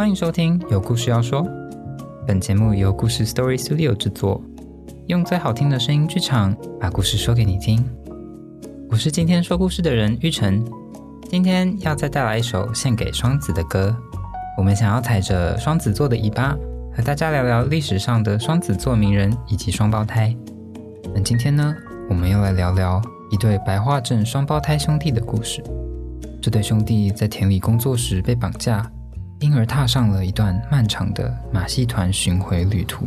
欢迎收听有故事要说。本节目由故事 Story Studio 制作，用最好听的声音剧场把故事说给你听。我是今天说故事的人玉成，今天要再带来一首献给双子的歌。我们想要踩着双子座的尾巴，和大家聊聊历史上的双子座名人以及双胞胎。那今天呢，我们要来聊聊一对白化症双胞胎兄弟的故事。这对兄弟在田里工作时被绑架，因而踏上了一段漫长的马戏团巡回旅途。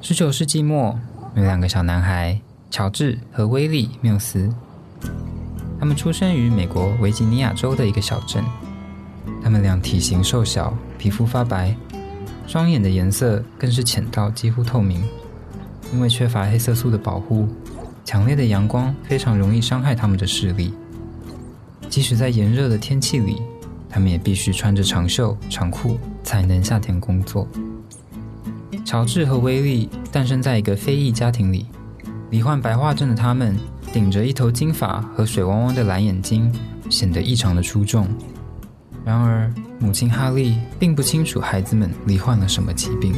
十九世纪末，有两个小男孩乔治和威利·缪斯，他们出生于美国维吉尼亚州的一个小镇。他们俩体型瘦小，皮肤发白，双眼的颜色更是浅到几乎透明。因为缺乏黑色素的保护，强烈的阳光非常容易伤害他们的视力。即使在炎热的天气里，他们也必须穿着长袖长裤才能下田工作。乔治和威利诞生在一个非裔家庭里，罹患白化症的他们顶着一头金发和水汪汪的蓝眼睛，显得异常的出众。然而，母亲哈利并不清楚孩子们罹患了什么疾病。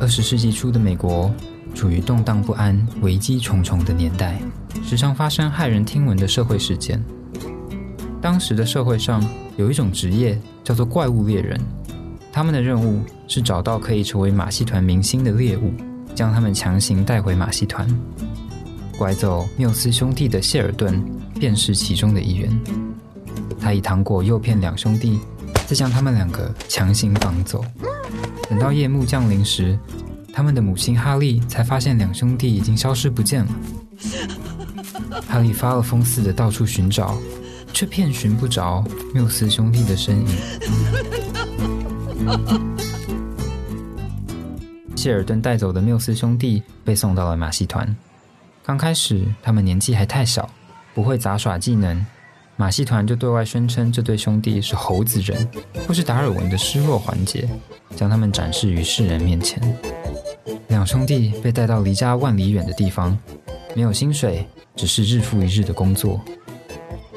二十世纪初的美国处于动荡不安、危机重重的年代。时常发生骇人听闻的社会事件。当时的社会上有一种职业叫做怪物猎人，他们的任务是找到可以成为马戏团明星的猎物，将他们强行带回马戏团。拐走缪斯兄弟的谢尔顿便是其中的一员。他以糖果诱骗两兄弟，再将他们两个强行绑走。等到夜幕降临时，他们的母亲哈利才发现两兄弟已经消失不见了。哈利发了疯似的到处寻找，却遍寻不着缪斯兄弟的身影。谢尔顿带走的缪斯兄弟被送到了马戏团。刚开始，他们年纪还太小，不会杂耍技能，马戏团就对外宣称这对兄弟是猴子人，或是达尔文的失落环节，将他们展示于世人面前。两兄弟被带到离家万里远的地方，没有薪水。只是日复一日的工作，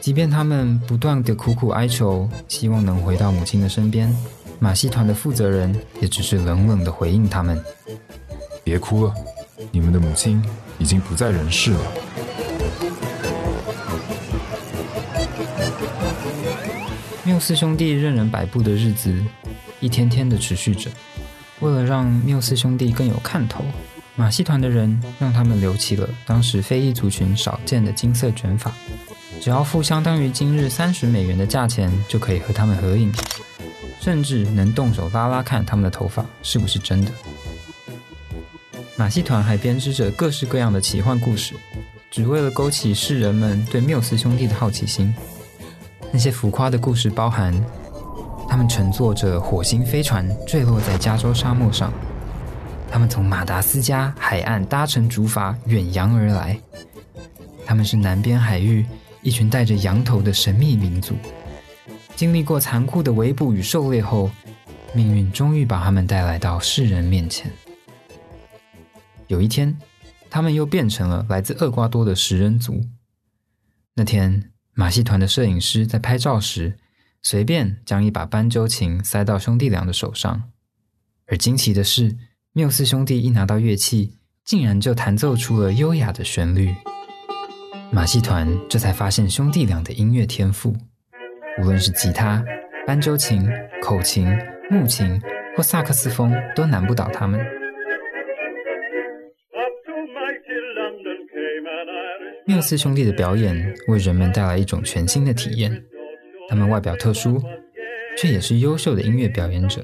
即便他们不断的苦苦哀求，希望能回到母亲的身边，马戏团的负责人也只是冷冷的回应他们：“别哭了，你们的母亲已经不在人世了。”缪斯兄弟任人摆布的日子，一天天的持续着。为了让缪斯兄弟更有看头。马戏团的人让他们留起了当时非裔族群少见的金色卷发，只要付相当于今日三十美元的价钱，就可以和他们合影，甚至能动手拉拉看他们的头发是不是真的。马戏团还编织着各式各样的奇幻故事，只为了勾起世人们对缪斯兄弟的好奇心。那些浮夸的故事包含，他们乘坐着火星飞船坠落在加州沙漠上。他们从马达斯加海岸搭乘竹筏远洋而来。他们是南边海域一群带着羊头的神秘民族。经历过残酷的围捕与狩猎后，命运终于把他们带来到世人面前。有一天，他们又变成了来自厄瓜多的食人族。那天，马戏团的摄影师在拍照时，随便将一把斑鸠琴塞到兄弟俩的手上，而惊奇的是。缪斯兄弟一拿到乐器，竟然就弹奏出了优雅的旋律。马戏团这才发现兄弟俩的音乐天赋，无论是吉他、斑鸠琴、口琴、木琴或萨克斯风，都难不倒他们。缪斯兄弟的表演为人们带来一种全新的体验。他们外表特殊，却也是优秀的音乐表演者。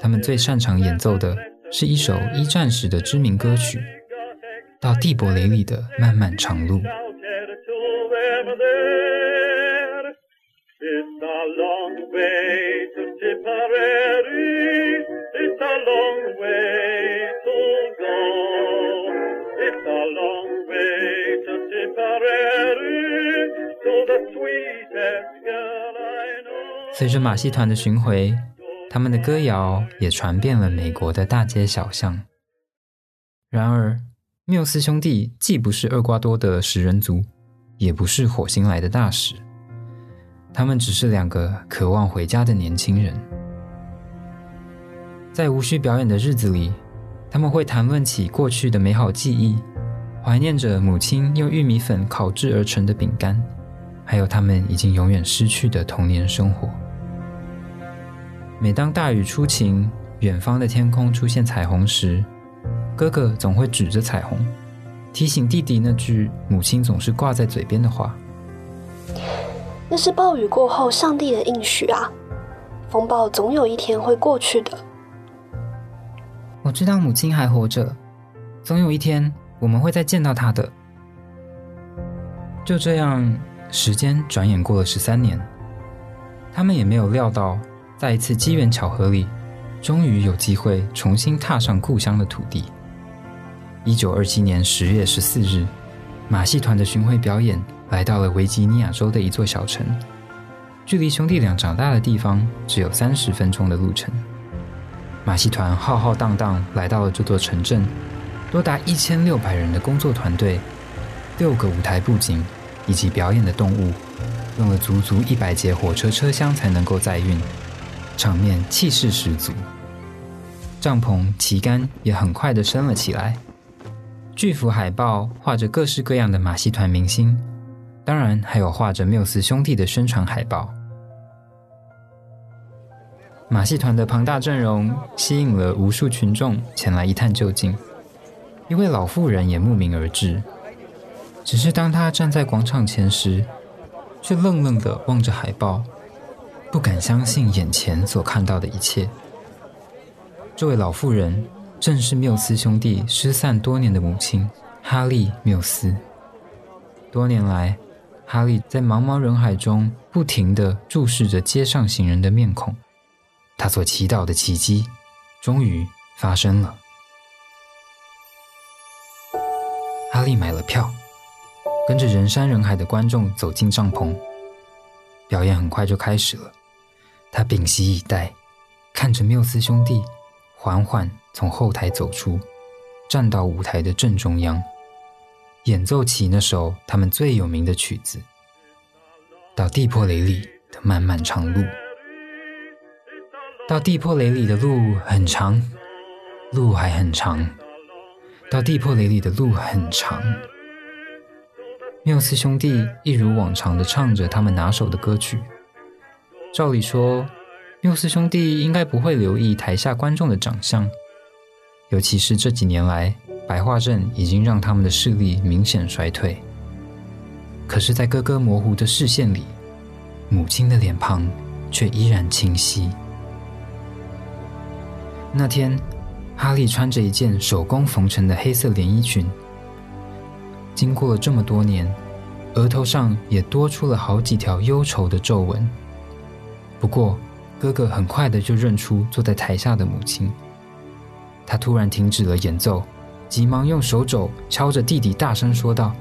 他们最擅长演奏的。是一首一战时的知名歌曲，《到蒂伯雷里的漫漫长路》。随着马戏团的巡回。他们的歌谣也传遍了美国的大街小巷。然而，缪斯兄弟既不是厄瓜多的食人族，也不是火星来的大使，他们只是两个渴望回家的年轻人。在无需表演的日子里，他们会谈论起过去的美好记忆，怀念着母亲用玉米粉烤制而成的饼干，还有他们已经永远失去的童年生活。每当大雨初晴，远方的天空出现彩虹时，哥哥总会指着彩虹，提醒弟弟那句母亲总是挂在嘴边的话：“那是暴雨过后上帝的应许啊，风暴总有一天会过去的。”我知道母亲还活着，总有一天我们会再见到她的。就这样，时间转眼过了十三年，他们也没有料到，在一次机缘巧合里，终于有机会重新踏上故乡的土地。一九二七年十月十四日，马戏团的巡回表演来到了维吉尼亚州的一座小城，距离兄弟俩长大的地方只有三十分钟的路程。马戏团浩浩荡荡来到了这座城镇，多达一千六百人的工作团队，六个舞台布景以及表演的动物，用了足足一百节火车车厢才能够载运，场面气势十足。帐篷旗杆也很快的升了起来，巨幅海报画着各式各样的马戏团明星，当然还有画着缪斯兄弟的宣传海报。马戏团的庞大阵容吸引了无数群众前来一探究竟。一位老妇人也慕名而至，只是当她站在广场前时，却愣愣的望着海报，不敢相信眼前所看到的一切。这位老妇人正是缪斯兄弟失散多年的母亲哈利·缪斯。多年来，哈利在茫茫人海中不停的注视着街上行人的面孔。他所祈祷的奇迹，终于发生了。哈利买了票，跟着人山人海的观众走进帐篷。表演很快就开始了。他屏息以待，看着缪斯兄弟缓缓从后台走出，站到舞台的正中央，演奏起那首他们最有名的曲子《到地破雷里的漫漫长路》。到地破雷里的路很长，路还很长。到地破雷里的路很长。缪斯兄弟一如往常的唱着他们拿手的歌曲。照理说，缪斯兄弟应该不会留意台下观众的长相，尤其是这几年来白化症已经让他们的视力明显衰退。可是，在哥哥模糊的视线里，母亲的脸庞却依然清晰。那天，哈利穿着一件手工缝成的黑色连衣裙。经过了这么多年，额头上也多出了好几条忧愁的皱纹。不过，哥哥很快的就认出坐在台下的母亲。他突然停止了演奏，急忙用手肘敲着弟弟，大声说道：“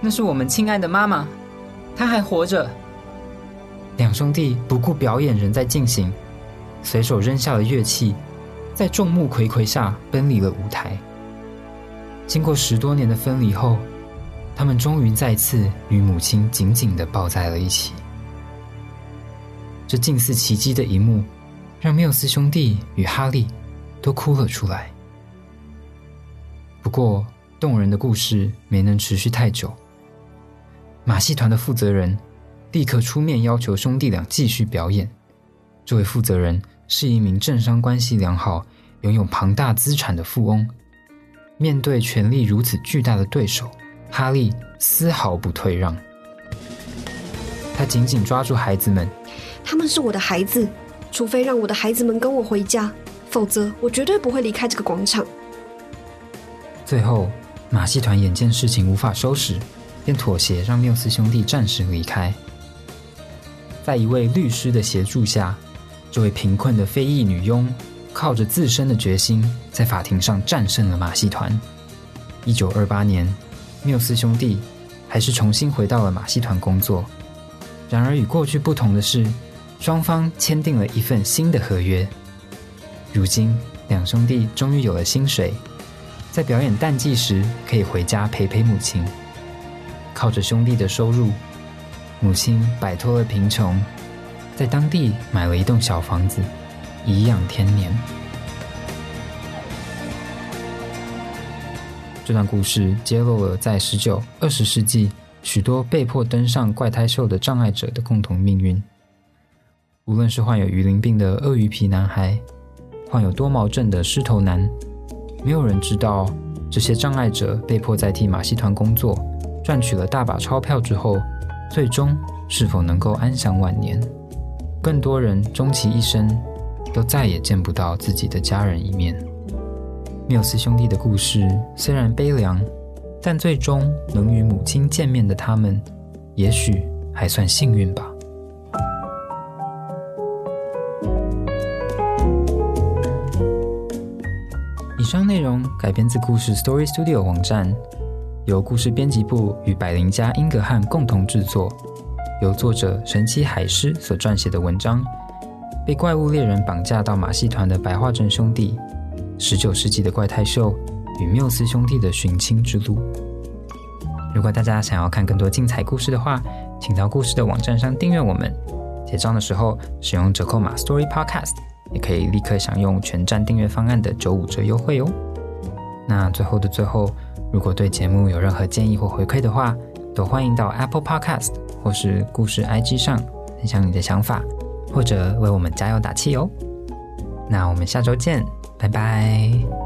那是我们亲爱的妈妈，她还活着。”两兄弟不顾表演仍在进行。随手扔下了乐器，在众目睽睽下奔离了舞台。经过十多年的分离后，他们终于再次与母亲紧紧的抱在了一起。这近似奇迹的一幕，让缪斯兄弟与哈利都哭了出来。不过，动人的故事没能持续太久。马戏团的负责人立刻出面要求兄弟俩继续表演。这位负责人是一名政商关系良好、拥有庞大资产的富翁。面对权力如此巨大的对手，哈利丝毫不退让。他紧紧抓住孩子们：“他们是我的孩子，除非让我的孩子们跟我回家，否则我绝对不会离开这个广场。”最后，马戏团眼见事情无法收拾，便妥协，让缪斯兄弟暂时离开。在一位律师的协助下。这位贫困的非裔女佣，靠着自身的决心，在法庭上战胜了马戏团。一九二八年，缪斯兄弟还是重新回到了马戏团工作。然而与过去不同的是，双方签订了一份新的合约。如今，两兄弟终于有了薪水，在表演淡季时可以回家陪陪母亲。靠着兄弟的收入，母亲摆脱了贫穷，在当地买了一栋小房子，颐养天年。这段故事揭露了在十九、二十世纪许多被迫登上怪胎秀的障碍者的共同命运。无论是患有鱼鳞病的鳄鱼皮男孩，患有多毛症的狮头男，没有人知道这些障碍者被迫在替马戏团工作，赚取了大把钞票之后，最终是否能够安享晚年。更多人终其一生都再也见不到自己的家人一面。缪斯兄弟的故事虽然悲凉，但最终能与母亲见面的他们，也许还算幸运吧。改编自故事 Story Studio 网站，由故事编辑部与百灵家英格汉共同制作，由作者神奇海狮所撰写的文章。被怪物猎人绑架到马戏团的白化症兄弟。十九世纪的怪太秀与缪斯兄弟的寻亲之路。如果大家想要看更多精彩故事的话，请到故事的网站上订阅我们。结账的时候使用折扣码 Story Podcast，也可以立刻享用全站订阅方案的九五折优惠哦。那最后的最后，如果对节目有任何建议或回馈的话，都欢迎到 Apple Podcast 或是故事 IG 上分享你的想法，或者为我们加油打气哦。那我们下周见。拜拜。